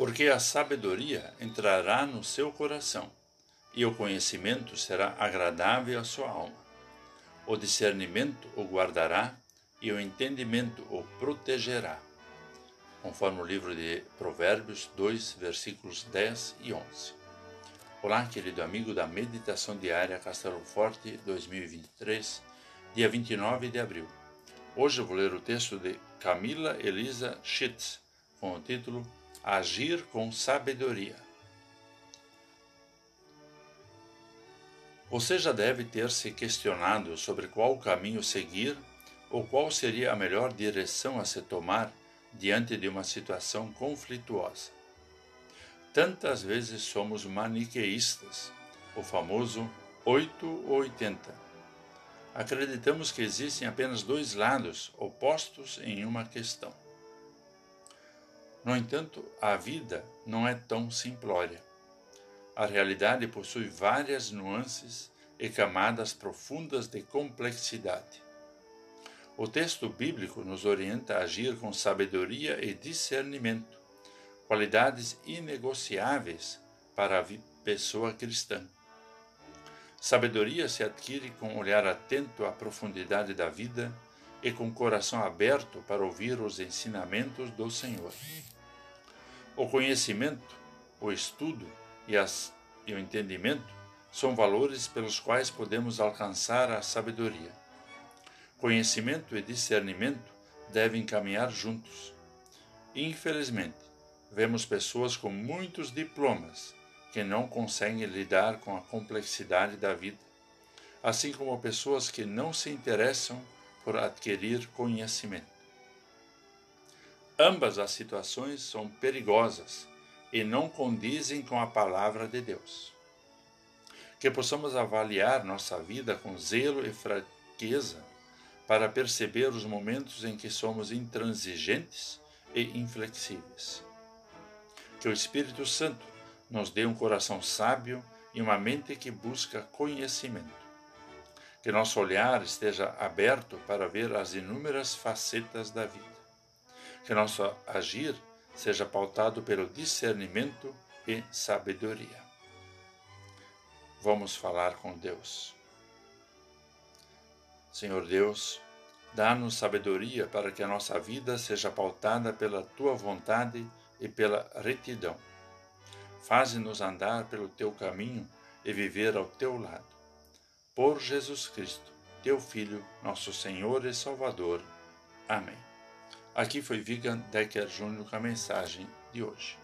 Porque a sabedoria entrará no seu coração, e o conhecimento será agradável à sua alma. O discernimento o guardará, e o entendimento o protegerá. Conforme o livro de Provérbios 2, versículos 10 e 11. Olá, querido amigo da Meditação Diária Castelo Forte 2023, dia 29 de abril. Hoje eu vou ler o texto de Camila Elisa Schitz, com o título Agir com Sabedoria. Você já deve ter se questionado sobre qual caminho seguir ou qual seria a melhor direção a se tomar diante de uma situação conflituosa. Tantas vezes somos maniqueístas, o famoso 8 ou 80. Acreditamos que existem apenas dois lados opostos em uma questão. No entanto, a vida não é tão simplória. A realidade possui várias nuances e camadas profundas de complexidade. O texto bíblico nos orienta a agir com sabedoria e discernimento, qualidades inegociáveis para a pessoa cristã. Sabedoria se adquire com um olhar atento à profundidade da vida e com o coração aberto para ouvir os ensinamentos do Senhor. O conhecimento, o estudo e, as, e o entendimento são valores pelos quais podemos alcançar a sabedoria. Conhecimento e discernimento devem caminhar juntos. Infelizmente, vemos pessoas com muitos diplomas que não conseguem lidar com a complexidade da vida, assim como pessoas que não se interessam por adquirir conhecimento. Ambas as situações são perigosas e não condizem com a palavra de Deus. Que possamos avaliar nossa vida com zelo e fraqueza para perceber os momentos em que somos intransigentes e inflexíveis. Que o Espírito Santo nos dê um coração sábio e uma mente que busca conhecimento. Que nosso olhar esteja aberto para ver as inúmeras facetas da vida. Que nosso agir seja pautado pelo discernimento e sabedoria. Vamos falar com Deus. Senhor Deus, dá-nos sabedoria para que a nossa vida seja pautada pela tua vontade e pela retidão. Faze-nos andar pelo teu caminho e viver ao teu lado. Por Jesus Cristo, teu Filho, nosso Senhor e Salvador. Amém. Aqui foi Vigan Decker Júnior com a mensagem de hoje.